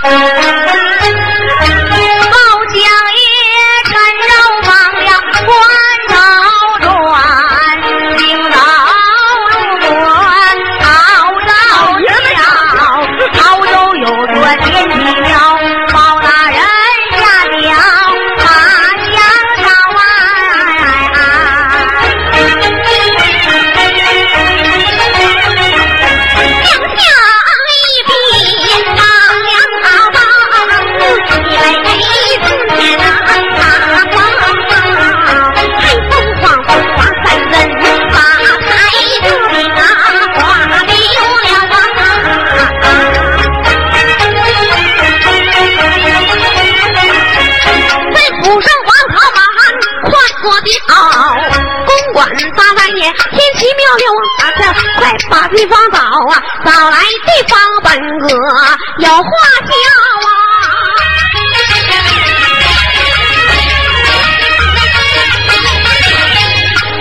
Thank you. 把地方找啊，找来地方本哥有话教啊。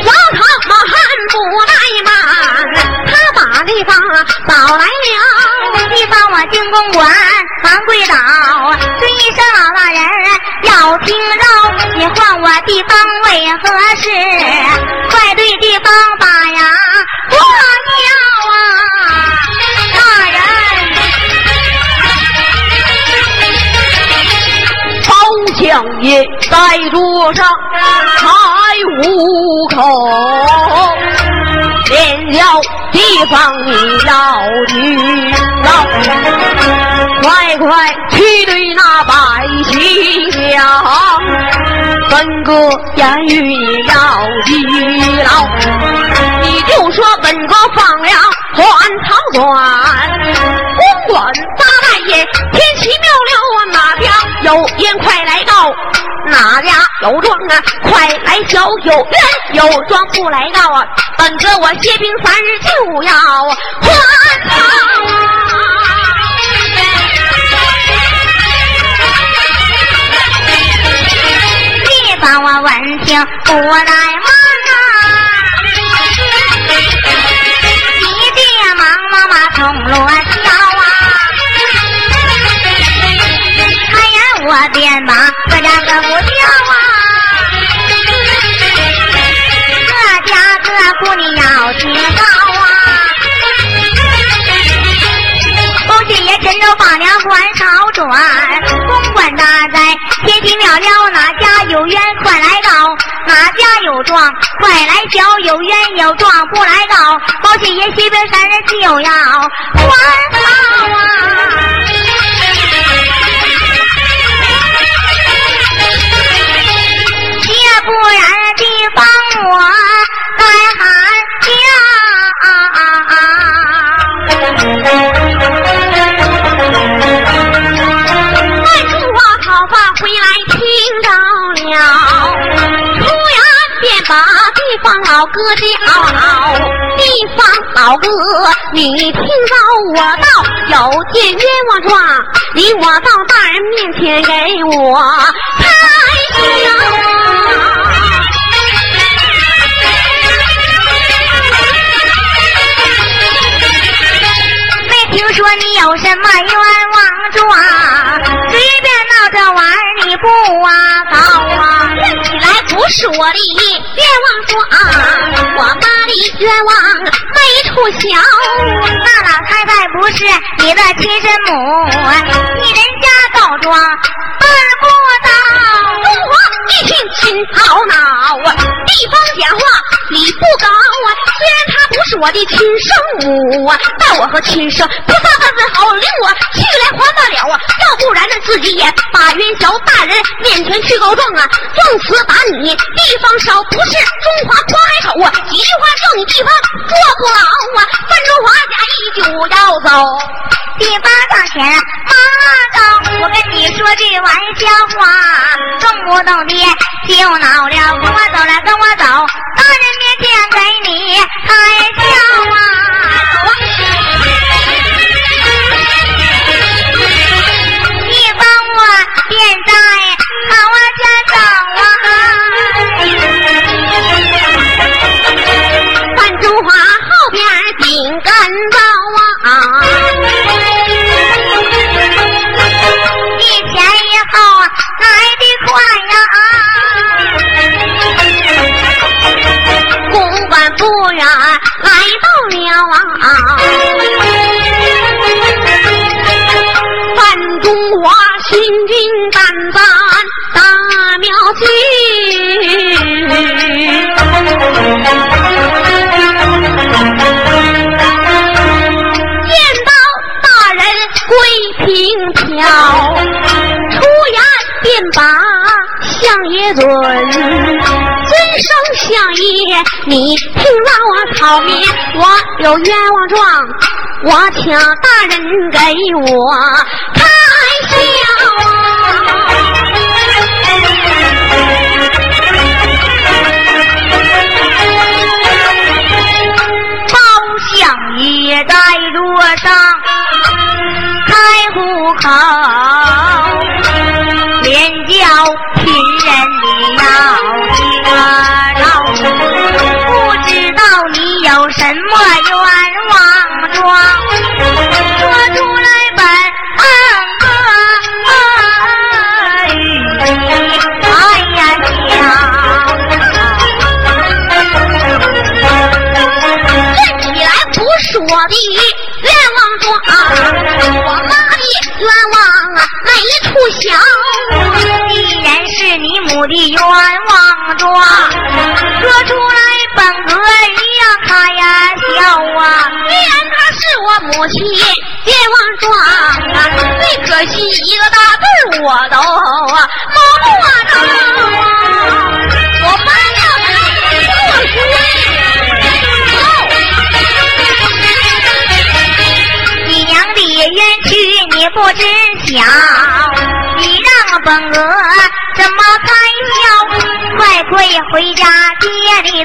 王朝马汉不怠慢，他把地方早来了。地方我进公馆，忙跪倒，尊一声老大人要听饶。你唤我地方为何事？在桌上开五口，连要地方你要听到，快快去对那百姓讲，本哥言语你要记牢，你就说本哥放了还朝转，公馆大大爷天奇妙了啊，哪家有烟快来到。哪家有庄啊？快来小有冤有庄不来告啊！本哥我歇兵三日就要还朝啊！地方我闻听不奈何有状快来交，有冤有状不来告，包姐爷西边三人就要还好啊。老哥叫。地方老哥，你听到我道有件冤枉状，你我到大人面前给我开销。听说你有什么冤枉状？随便闹着玩你不啊告啊？说的冤枉状，我妈的冤枉没处消。那老太太不是你的亲生母，你人家告状二不到。中华一听心好恼啊！地方讲话你不高啊！我的亲生母啊，但我和亲生。不发个字好，领我去来还得了啊！要不然呢，自己也把元宵大人面前去告状啊！奉此把你地方少，不是中华夸海口啊！几句话叫你地方坐不牢啊！范中华家一就要走，地方上前马高，我跟你说句玩笑话，动不动的就恼了，跟我走来跟我走，大人面前给你开啊！走啊！见到大人归平票，出言便把相爷尊。尊生相爷，你听老王讨命，我有冤枉状，我请大人给我开解。桌上。户口，连叫亲人的要听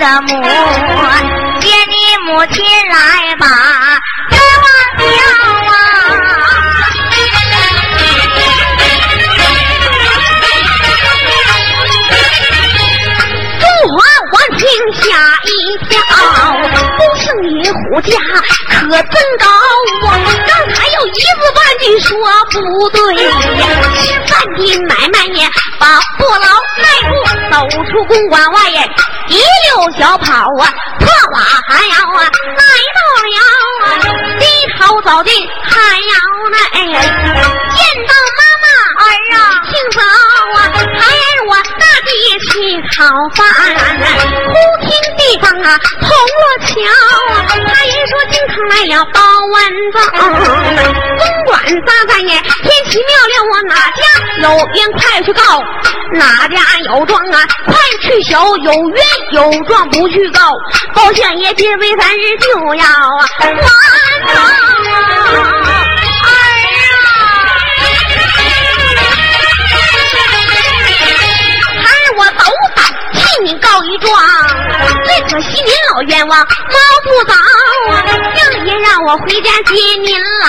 的母，接你母亲来把冤枉交啊！中华王听吓一跳，不胜你虎家可真高啊！一字半句说不对，吃饭的买卖也把不劳迈步走出公馆外呀，一溜小跑啊，破瓦寒窑啊，来到了啊，低头走进寒窑内，见到妈妈儿啊，清早讨饭，忽听地方啊，铜锣敲，他爷说京城来了包文子，公馆撒旦也，天奇妙了，我哪家有冤快去告，哪家有状啊快去求，有冤有状不去告，包相爷今为三日就要啊完啊。您老冤枉，猫不早啊！相爷让我回家接您老，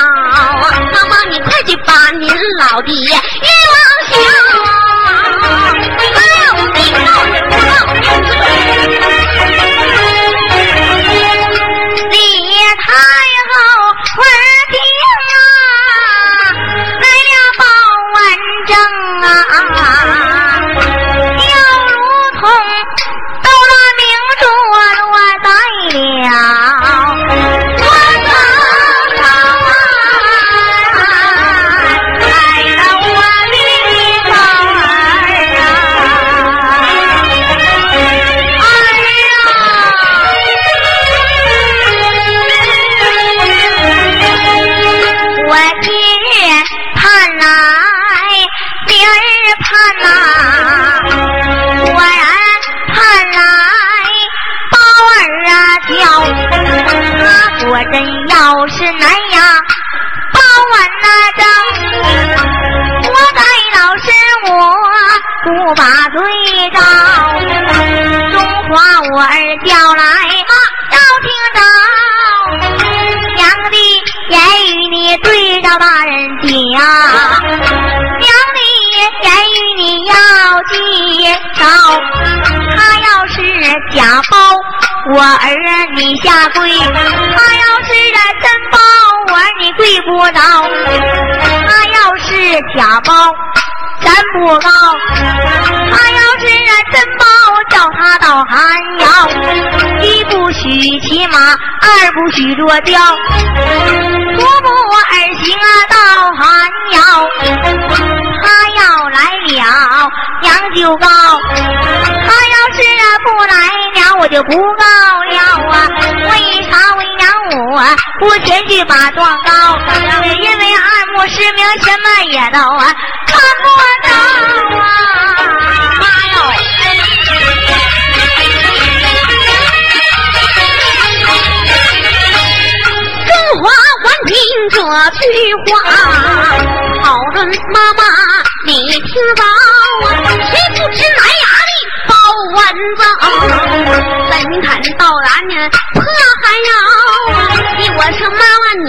妈妈你快去把您老的冤枉不着，他要是假包咱不告，他要是真包叫他到寒窑，一不许骑马，二不许捉雕，徒步而行啊到寒窑，他要来了，娘。就告。他要是不来了，我就不告了啊！为啥为我不前去把状告？因为二目失明，什么也都看不到啊！妈哟！中华官听这句话，讨论妈妈你听到啊？谁不知哪呀？万脏，怎看到俺呢？破还要你我说妈妈，你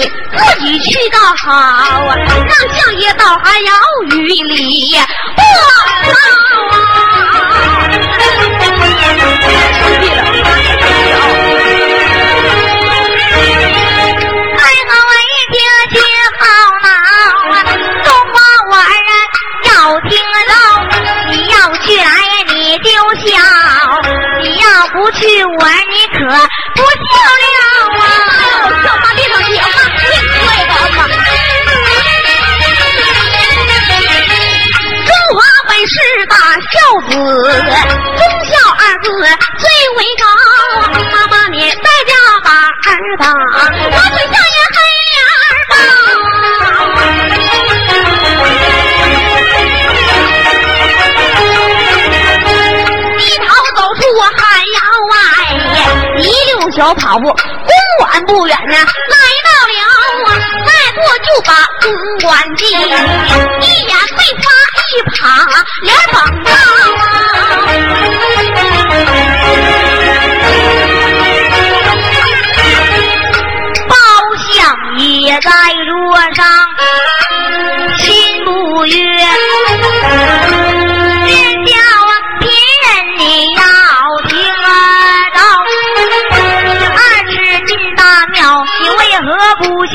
自己去倒好啊，让相爷倒还要与礼不道小跑步，公馆不远呢，来到了啊，再过就把公馆进，一眼被发一趴脸膀高啊，包厢也在桌上，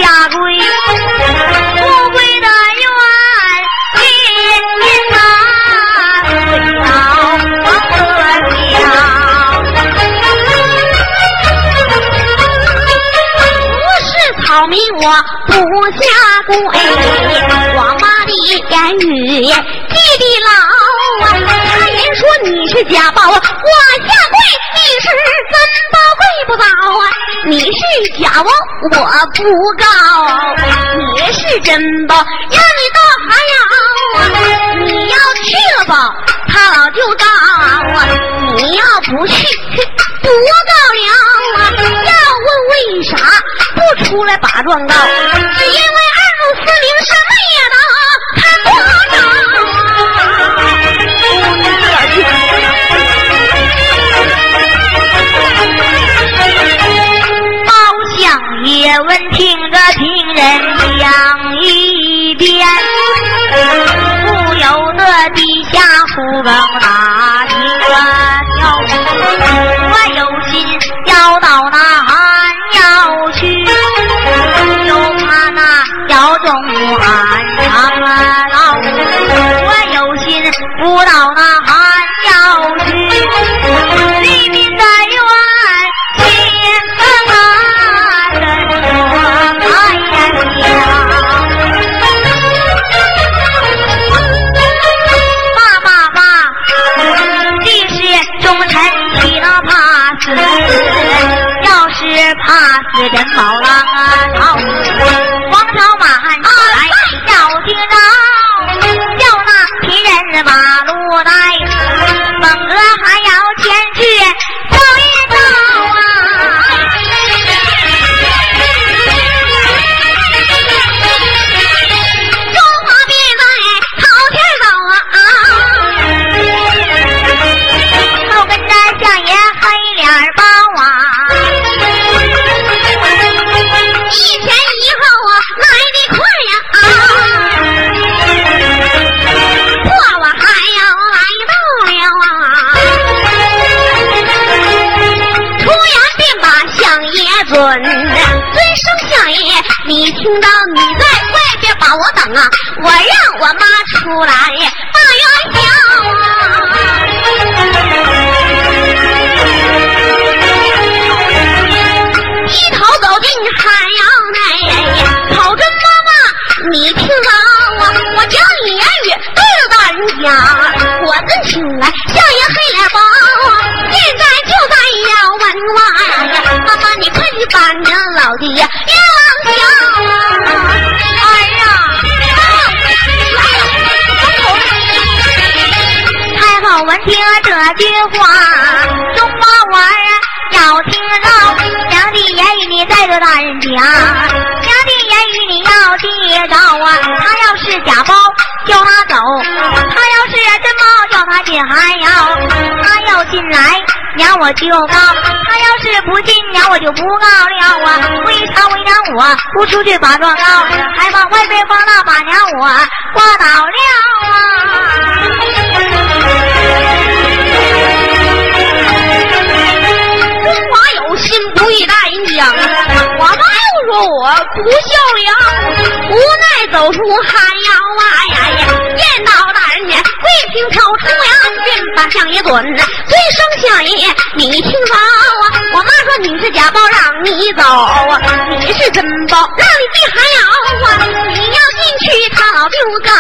何不下跪？富贵的愿金啊，跪倒王和祥。不是草民，我不下跪。我妈的言语记地牢啊！他人说你是假宝，我下跪，你是真包，跪。不倒啊！你是假王，我不告。你是真宝，让你到还要啊！你要去了吧，他老就告啊！你要不去，不告了啊！要问为啥不出来把状告？是因为二路四零什么也能死人话，中华娃儿要听到娘的言语，你再对大人讲，娘的言语你要记着啊！他要是假包。叫他走，他要是真包，叫他进寒窑，他要进来，娘我就告；他要是不进，娘我就不告了啊！为啥为娘我不出去把状告，还往外边放大把娘我挂倒了啊！心不与大人讲，我妈又说我不孝良，无奈走出寒窑啊呀呀！见到大人家跪平朝出呀，便把相爷准，尊声相爷，你听好啊！我妈说你是假包，让你走啊；你是真包，让你进寒窑啊！你要进去，他老就告；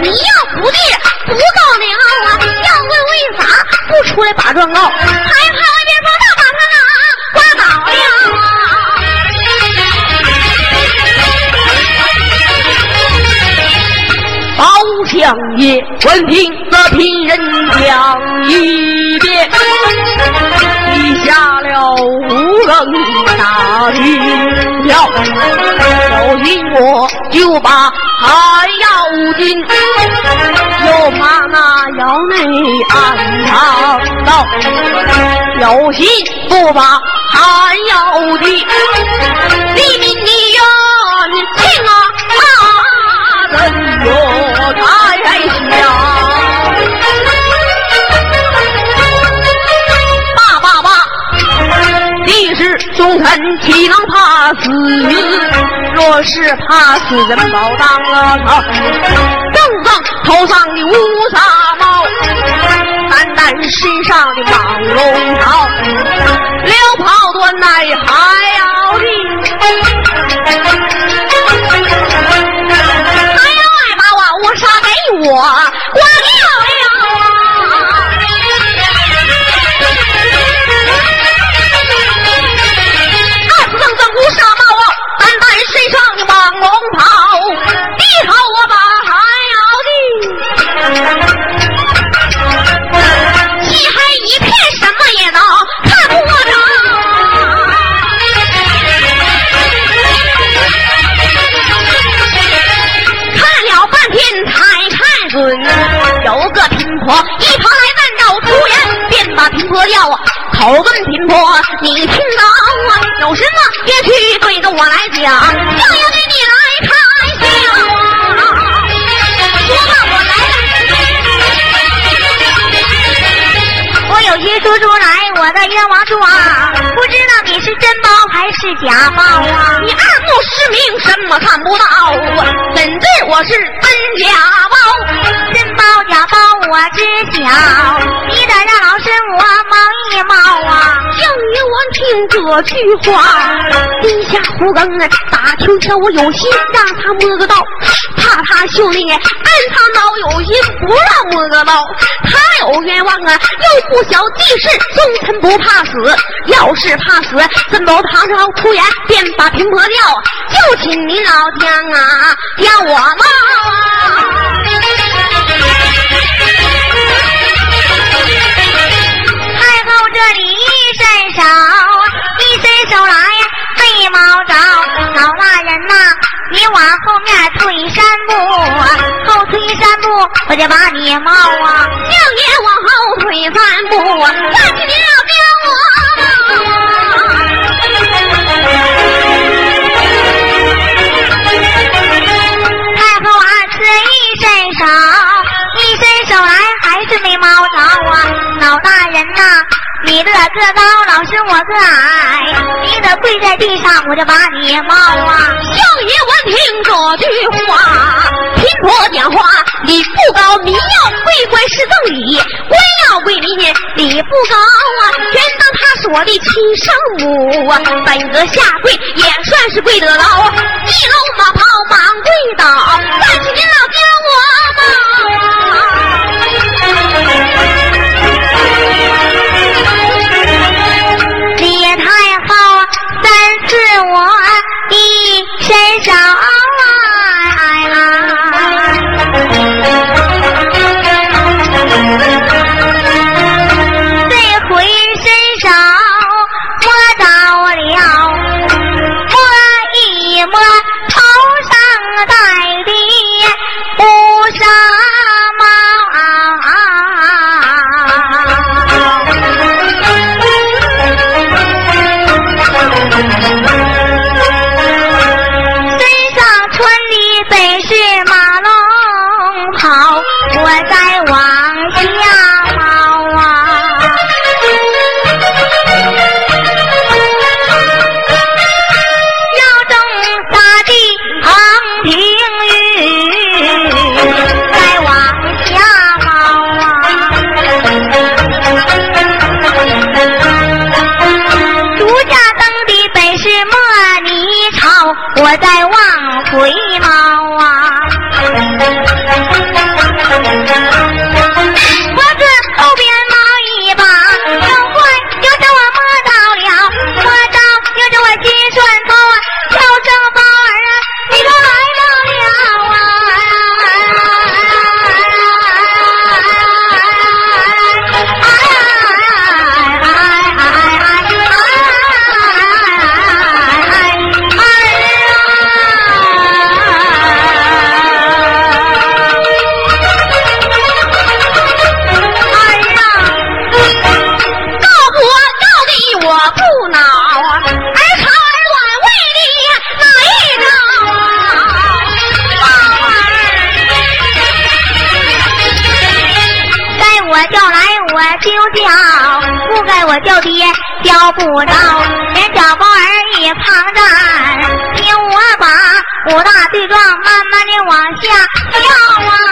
你要不进，不告了啊！要问为啥不出来把状告？害怕外边相爷闻听那平人讲一遍，立下了五更大名条。有心我就把还要紧，又怕那窑内暗藏刀；有心不把还要紧，立命的冤情啊！人人，岂能怕死？若是怕死，人保当了头。正正头上的乌纱帽，单单身上的蟒龙袍，撩袍端来还喝掉啊，口问贫婆，你听到啊？有什么别去对着我来讲，就要给说出来，我的冤枉状，不知道你是真包还是假包啊？你二目失明，什么看不到啊？本质我是真假包。真包假包我知晓，你得让老身我忙一忙啊！相爷我听这句话，低下胡更打听瞧我有心让他摸个道，怕他兄弟暗藏老有心不让摸个道，他有冤枉啊，又不晓地势，忠臣不怕死，要是怕死，真包堂上出言，便把平婆掉，就请您老将啊，叫我嘛。我就把你冒啊。相爷往后退三步，看见你要将我。太后二次一伸手。一伸手来还是没猫着啊！老大人呐，你的个高，老师我个矮，你得跪在地上，我就把你猫啊！相爷闻听这句话，贫婆讲话礼不高，民要跪官是赠礼，官要跪民呢礼不高啊！全当他是我的亲生母啊！本阁下跪也算是跪得牢，一搂马袍忙跪倒，站起您老爹不着，连小包儿一旁站，听我把五大罪状慢慢的往下掉啊。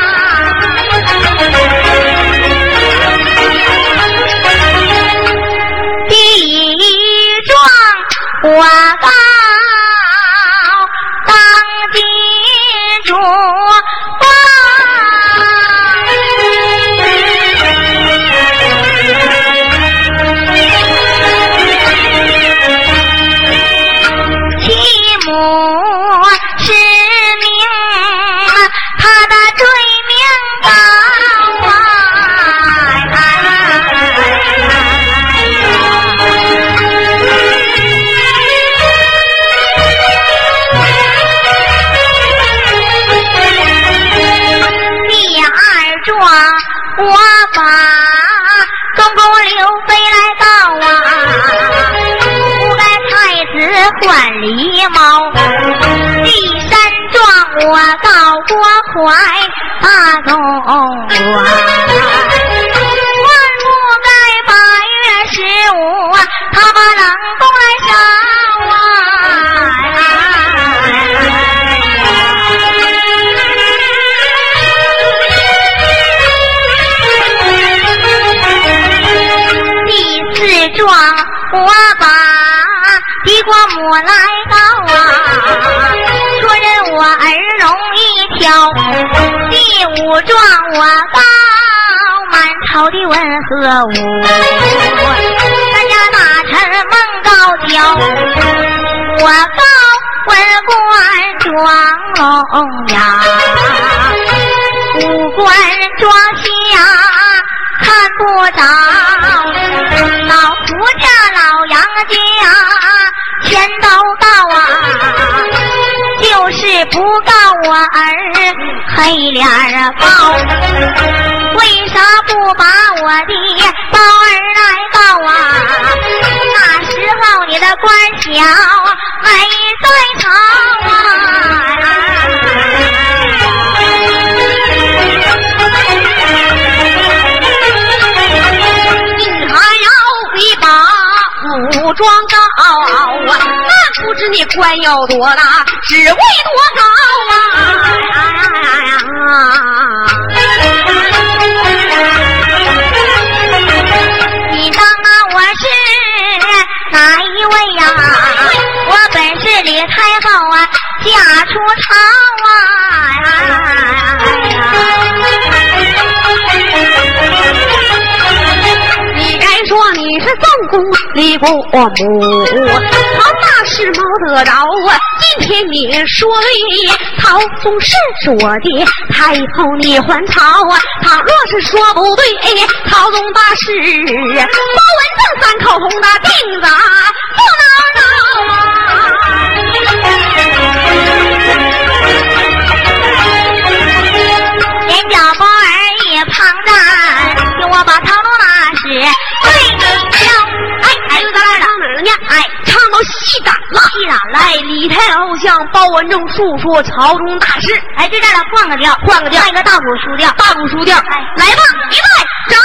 怀大总管，万不该八月十五他把冷宫来烧啊！第四桩我把。地瓜母来告啊，说人我儿容易挑。第五状我告满朝的文和武，咱家大臣孟高佼。我告文官装聋哑，武官装瞎看不着，老夫家老杨家。全都，不告我儿黑脸报，为啥不把我的包儿来告啊？那时候你的官小没在朝啊。你还要去把武装高啊，你官有多大，职位多高啊！你当啊，我是哪一位呀？我本是李太后啊，嫁出朝你该说你是宋公。李国母，是谋得着啊！今天你说对，曹宗是我的太后，你还曹啊！他若是说不对，曹宗大事，包文正三口红的钉子不能饶啊！连脚包儿也旁站，听我把曹到戏胆了，一胆了！哎，李太后向包文正诉说朝中大事。哎，这这俩，换个调，换个调，换一个大鼓书调，大鼓书调。哎，来吧，预备，掌。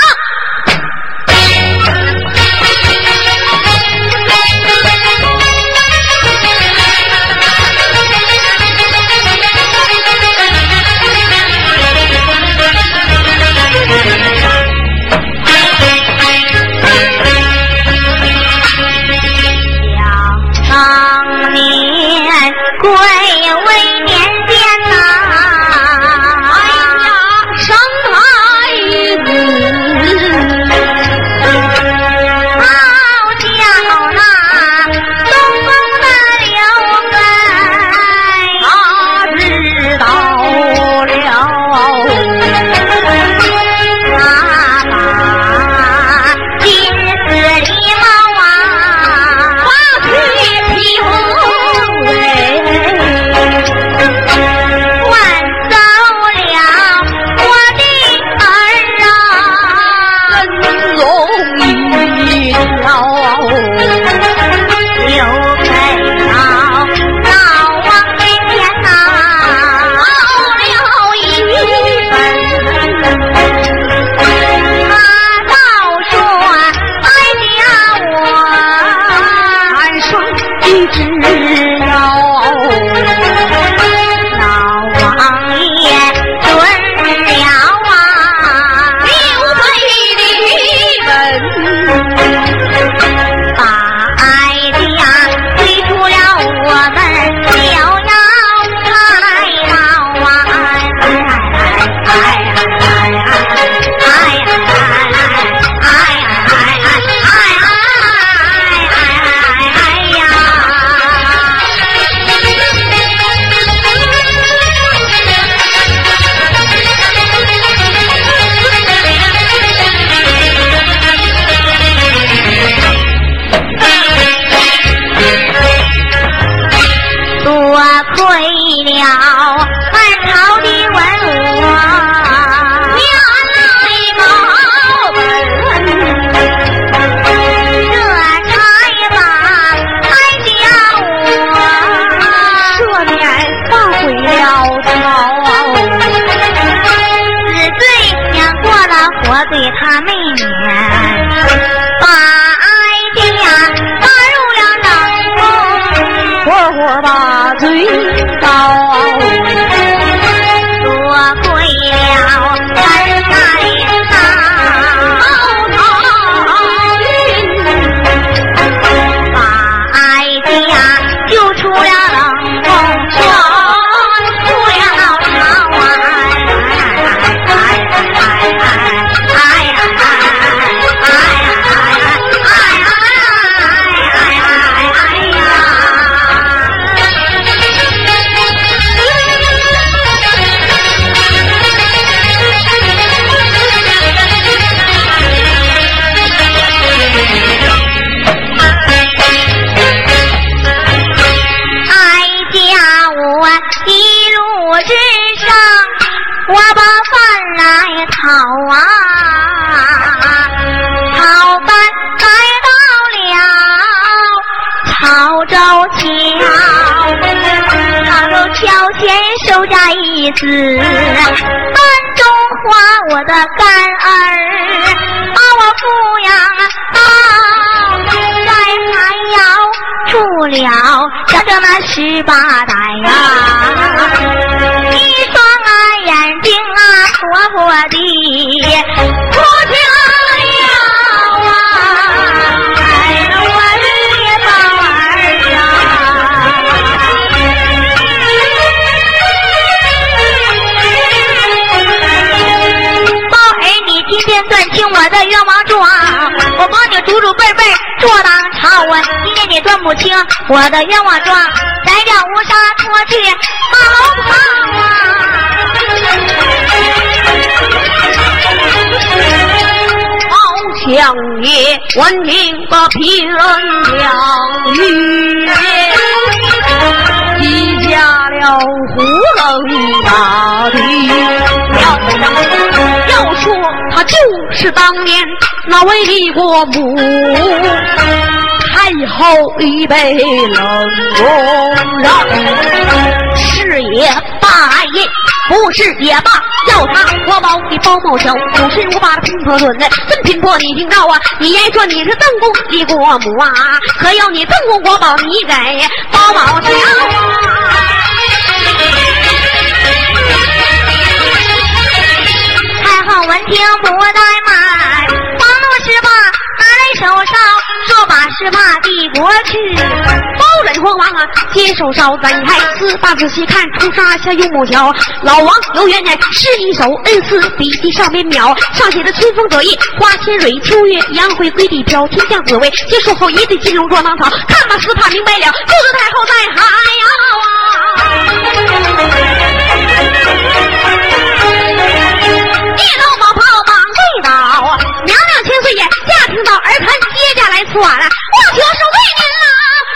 我对他没脸把爱情呀拉入了冷宫活活把罪到了曹州桥，曹州桥前守家一子，暗中花我的干儿，把我抚养到在还要住了整整那十八代呀，一双啊眼睛啊活泼的我的冤枉状，我帮你祖祖辈辈做当朝啊！今天你断不清我的冤枉状，摘掉乌纱脱去马龙袍啊！好强也闻听把批人两语，记下了胡人大地。要说就是当年那位李国母，太后已被冷宫让，是也罢也，不是也罢。要他国宝的包茂桥，就是我把他拼破盾的，真拼破你听到啊？你言说你是邓公的国母啊，可要你邓公国宝，你给包茂桥听不怠慢，黄怒十八拿来手烧，说把十八帝国去。包拯慌忙啊，接手烧展开四大仔细看，出沙下用木桥。老王有冤呢，是一手恩赐笔记上面描，上写的春风得意，花千蕊，秋月杨辉归地飘，天降紫薇。接受后一对金龙撞当草，看吧，司怕明白了，就是太后在海说了，我就是为您啊，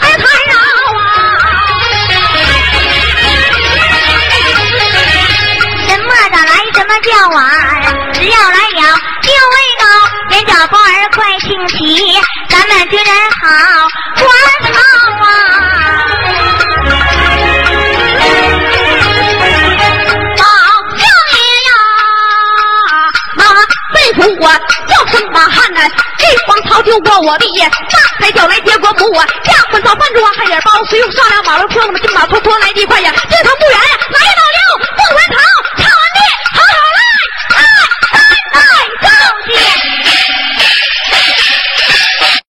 儿才饶什么的来，什么叫晚？只要来了就为高，连叫宝儿快请起，咱们军人好还好啊！老相爷呀，那被俘我叫声马汉呢，一方曹就过我的眼，大抬脚来接果母我，下昏早饭桌还点包，随用上两马路车，那们金马拖拖来的快呀，这趟不远呀，来老六不凰。